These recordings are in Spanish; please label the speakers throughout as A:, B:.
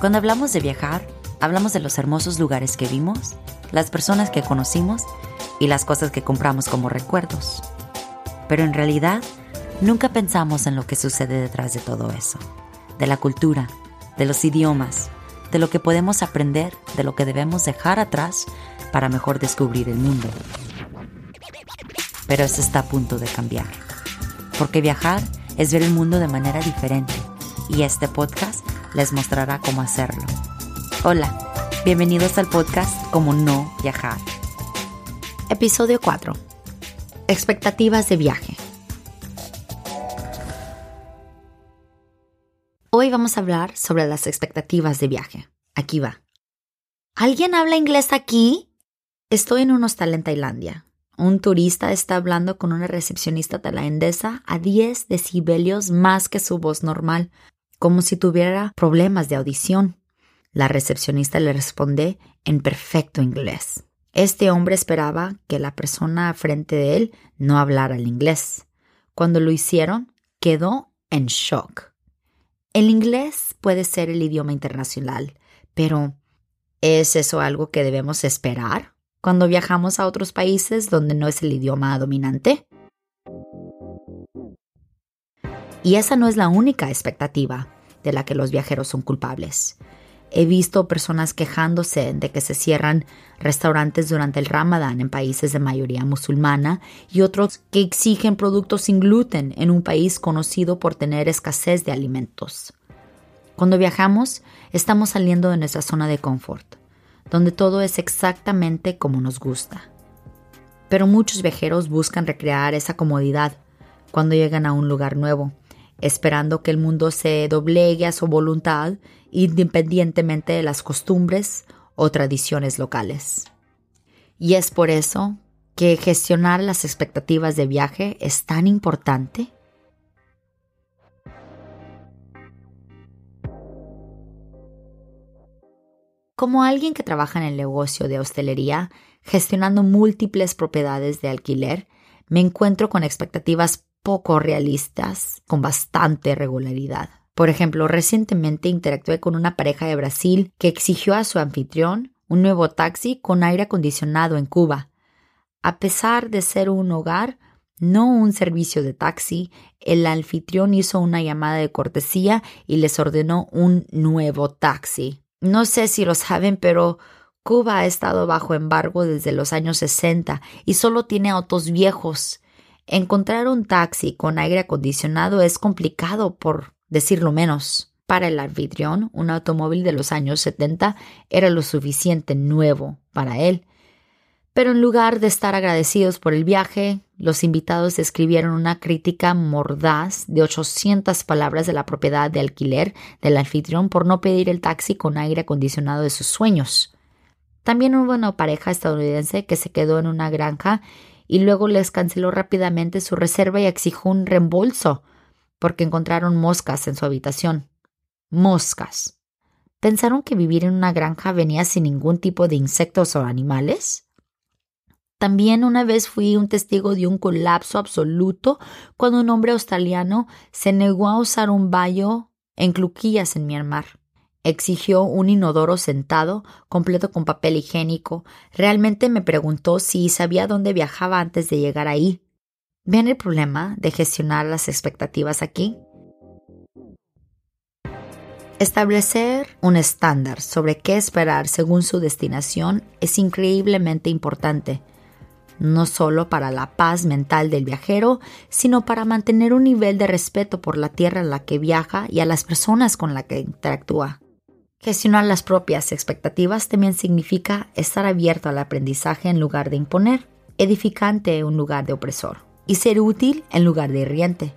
A: Cuando hablamos de viajar, hablamos de los hermosos lugares que vimos, las personas que conocimos y las cosas que compramos como recuerdos. Pero en realidad, nunca pensamos en lo que sucede detrás de todo eso, de la cultura, de los idiomas, de lo que podemos aprender, de lo que debemos dejar atrás para mejor descubrir el mundo. Pero eso está a punto de cambiar, porque viajar es ver el mundo de manera diferente y este podcast les mostrará cómo hacerlo. Hola, bienvenidos al podcast Como no viajar. Episodio 4. Expectativas de viaje. Hoy vamos a hablar sobre las expectativas de viaje. Aquí va. ¿Alguien habla inglés aquí? Estoy en un hostal en Tailandia. Un turista está hablando con una recepcionista tailandesa a 10 decibelios más que su voz normal, como si tuviera problemas de audición. La recepcionista le responde en perfecto inglés. Este hombre esperaba que la persona frente de él no hablara el inglés. Cuando lo hicieron, quedó en shock. El inglés puede ser el idioma internacional, pero ¿es eso algo que debemos esperar cuando viajamos a otros países donde no es el idioma dominante? Y esa no es la única expectativa de la que los viajeros son culpables. He visto personas quejándose de que se cierran restaurantes durante el Ramadán en países de mayoría musulmana y otros que exigen productos sin gluten en un país conocido por tener escasez de alimentos. Cuando viajamos, estamos saliendo de nuestra zona de confort, donde todo es exactamente como nos gusta. Pero muchos viajeros buscan recrear esa comodidad cuando llegan a un lugar nuevo esperando que el mundo se doblegue a su voluntad independientemente de las costumbres o tradiciones locales. Y es por eso que gestionar las expectativas de viaje es tan importante. Como alguien que trabaja en el negocio de hostelería, gestionando múltiples propiedades de alquiler, me encuentro con expectativas poco realistas con bastante regularidad. Por ejemplo, recientemente interactué con una pareja de Brasil que exigió a su anfitrión un nuevo taxi con aire acondicionado en Cuba. A pesar de ser un hogar, no un servicio de taxi, el anfitrión hizo una llamada de cortesía y les ordenó un nuevo taxi. No sé si lo saben, pero Cuba ha estado bajo embargo desde los años 60 y solo tiene autos viejos. Encontrar un taxi con aire acondicionado es complicado, por decirlo menos. Para el anfitrión, un automóvil de los años 70 era lo suficiente nuevo para él. Pero en lugar de estar agradecidos por el viaje, los invitados escribieron una crítica mordaz de 800 palabras de la propiedad de alquiler del anfitrión por no pedir el taxi con aire acondicionado de sus sueños. También hubo una pareja estadounidense que se quedó en una granja y luego les canceló rápidamente su reserva y exigió un reembolso porque encontraron moscas en su habitación. Moscas. ¿Pensaron que vivir en una granja venía sin ningún tipo de insectos o animales? También una vez fui un testigo de un colapso absoluto cuando un hombre australiano se negó a usar un baño en Cluquillas en Myanmar. Exigió un inodoro sentado, completo con papel higiénico. Realmente me preguntó si sabía dónde viajaba antes de llegar ahí. ¿Ven el problema de gestionar las expectativas aquí? Establecer un estándar sobre qué esperar según su destinación es increíblemente importante, no solo para la paz mental del viajero, sino para mantener un nivel de respeto por la tierra en la que viaja y a las personas con las que interactúa. Gestionar las propias expectativas también significa estar abierto al aprendizaje en lugar de imponer, edificante en lugar de opresor, y ser útil en lugar de hiriente.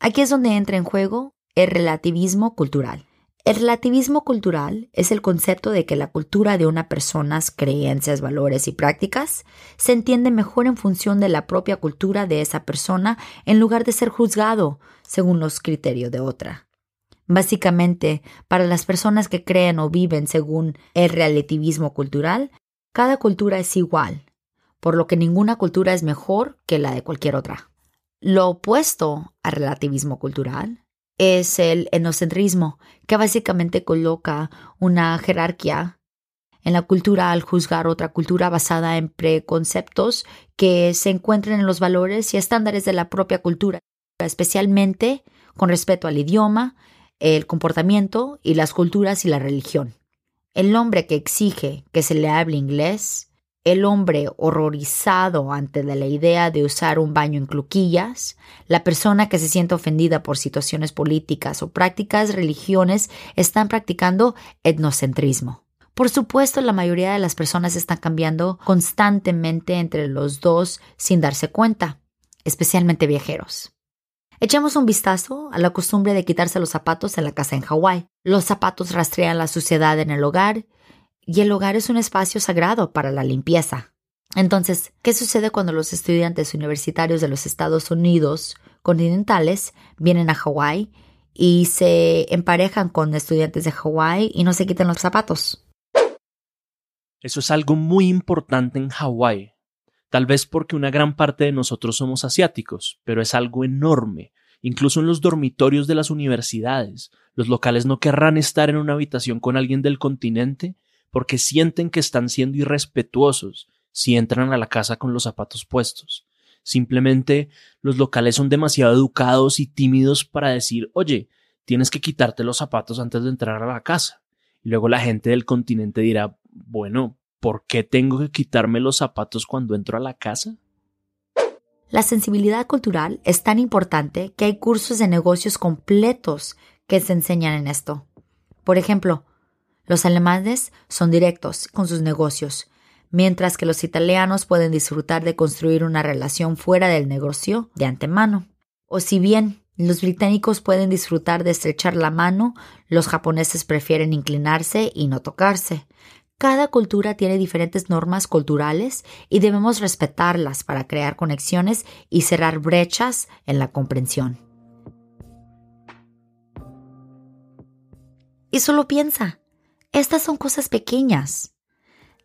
A: Aquí es donde entra en juego el relativismo cultural. El relativismo cultural es el concepto de que la cultura de una persona, creencias, valores y prácticas se entiende mejor en función de la propia cultura de esa persona en lugar de ser juzgado según los criterios de otra. Básicamente, para las personas que creen o viven según el relativismo cultural, cada cultura es igual, por lo que ninguna cultura es mejor que la de cualquier otra. Lo opuesto al relativismo cultural es el etnocentrismo, que básicamente coloca una jerarquía en la cultura al juzgar otra cultura basada en preconceptos que se encuentran en los valores y estándares de la propia cultura, especialmente con respecto al idioma, el comportamiento y las culturas y la religión. El hombre que exige que se le hable inglés, el hombre horrorizado ante la idea de usar un baño en cluquillas, la persona que se siente ofendida por situaciones políticas o prácticas religiones están practicando etnocentrismo. Por supuesto, la mayoría de las personas están cambiando constantemente entre los dos sin darse cuenta, especialmente viajeros. Echemos un vistazo a la costumbre de quitarse los zapatos en la casa en Hawái. Los zapatos rastrean la suciedad en el hogar y el hogar es un espacio sagrado para la limpieza. Entonces, ¿qué sucede cuando los estudiantes universitarios de los Estados Unidos continentales vienen a Hawái y se emparejan con estudiantes de Hawái y no se quitan los zapatos?
B: Eso es algo muy importante en Hawái. Tal vez porque una gran parte de nosotros somos asiáticos, pero es algo enorme. Incluso en los dormitorios de las universidades, los locales no querrán estar en una habitación con alguien del continente porque sienten que están siendo irrespetuosos si entran a la casa con los zapatos puestos. Simplemente los locales son demasiado educados y tímidos para decir, oye, tienes que quitarte los zapatos antes de entrar a la casa. Y luego la gente del continente dirá, bueno, ¿por qué tengo que quitarme los zapatos cuando entro a la casa?
A: La sensibilidad cultural es tan importante que hay cursos de negocios completos que se enseñan en esto. Por ejemplo, los alemanes son directos con sus negocios, mientras que los italianos pueden disfrutar de construir una relación fuera del negocio de antemano. O si bien los británicos pueden disfrutar de estrechar la mano, los japoneses prefieren inclinarse y no tocarse. Cada cultura tiene diferentes normas culturales y debemos respetarlas para crear conexiones y cerrar brechas en la comprensión. Y solo piensa, estas son cosas pequeñas.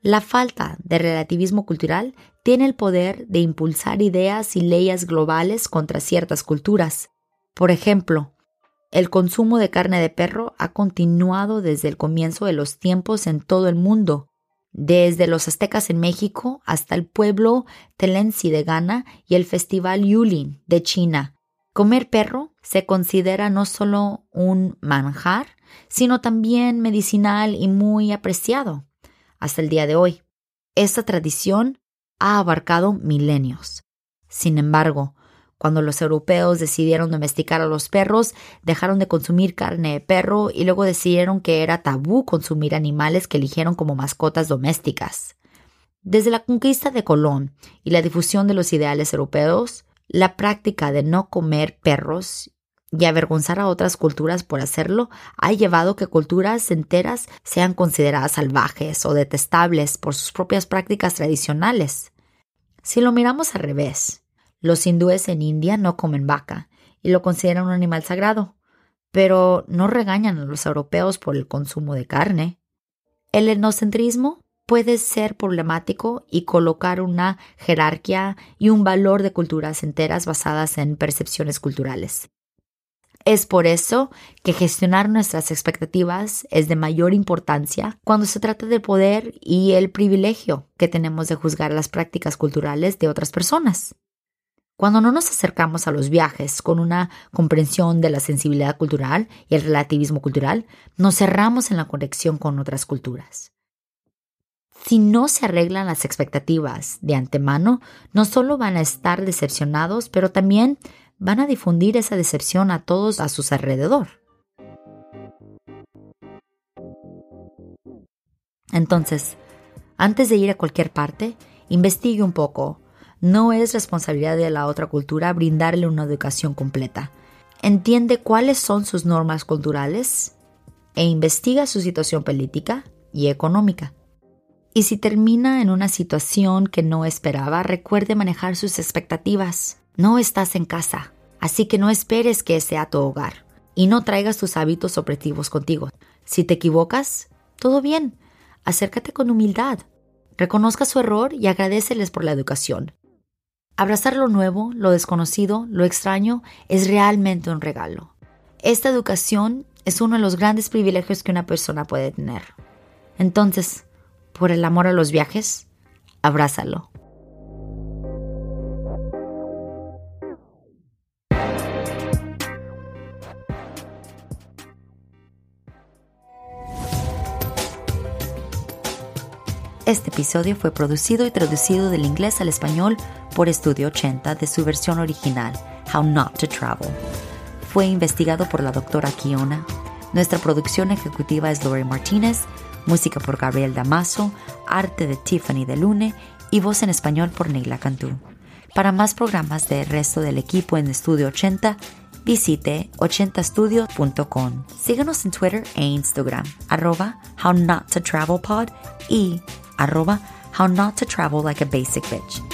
A: La falta de relativismo cultural tiene el poder de impulsar ideas y leyes globales contra ciertas culturas. Por ejemplo, el consumo de carne de perro ha continuado desde el comienzo de los tiempos en todo el mundo, desde los aztecas en México hasta el pueblo Telensi de Ghana y el festival Yulin de China. Comer perro se considera no solo un manjar, sino también medicinal y muy apreciado hasta el día de hoy. Esta tradición ha abarcado milenios. Sin embargo, cuando los europeos decidieron domesticar a los perros, dejaron de consumir carne de perro y luego decidieron que era tabú consumir animales que eligieron como mascotas domésticas. Desde la conquista de Colón y la difusión de los ideales europeos, la práctica de no comer perros y avergonzar a otras culturas por hacerlo ha llevado que culturas enteras sean consideradas salvajes o detestables por sus propias prácticas tradicionales. Si lo miramos al revés, los hindúes en India no comen vaca y lo consideran un animal sagrado, pero no regañan a los europeos por el consumo de carne. El etnocentrismo puede ser problemático y colocar una jerarquía y un valor de culturas enteras basadas en percepciones culturales. Es por eso que gestionar nuestras expectativas es de mayor importancia cuando se trata del poder y el privilegio que tenemos de juzgar las prácticas culturales de otras personas. Cuando no nos acercamos a los viajes con una comprensión de la sensibilidad cultural y el relativismo cultural, nos cerramos en la conexión con otras culturas. Si no se arreglan las expectativas de antemano, no solo van a estar decepcionados, pero también van a difundir esa decepción a todos a sus alrededor. Entonces, antes de ir a cualquier parte, investigue un poco no es responsabilidad de la otra cultura brindarle una educación completa. Entiende cuáles son sus normas culturales e investiga su situación política y económica. Y si termina en una situación que no esperaba, recuerde manejar sus expectativas. No estás en casa, así que no esperes que sea tu hogar y no traigas tus hábitos opresivos contigo. Si te equivocas, todo bien. Acércate con humildad. Reconozca su error y agradeceles por la educación. Abrazar lo nuevo, lo desconocido, lo extraño es realmente un regalo. Esta educación es uno de los grandes privilegios que una persona puede tener. Entonces, por el amor a los viajes, abrázalo. Este episodio fue producido y traducido del inglés al español por Estudio 80 de su versión original, How Not to Travel. Fue investigado por la doctora Kiona. Nuestra producción ejecutiva es Lori Martínez, música por Gabriel Damaso, arte de Tiffany de Lune y voz en español por Neila Cantú. Para más programas del resto del equipo en Estudio 80, visite 80studio.com. Síganos en Twitter e Instagram, arroba How Not to Travel Pod y arroba how not to travel like a basic bitch.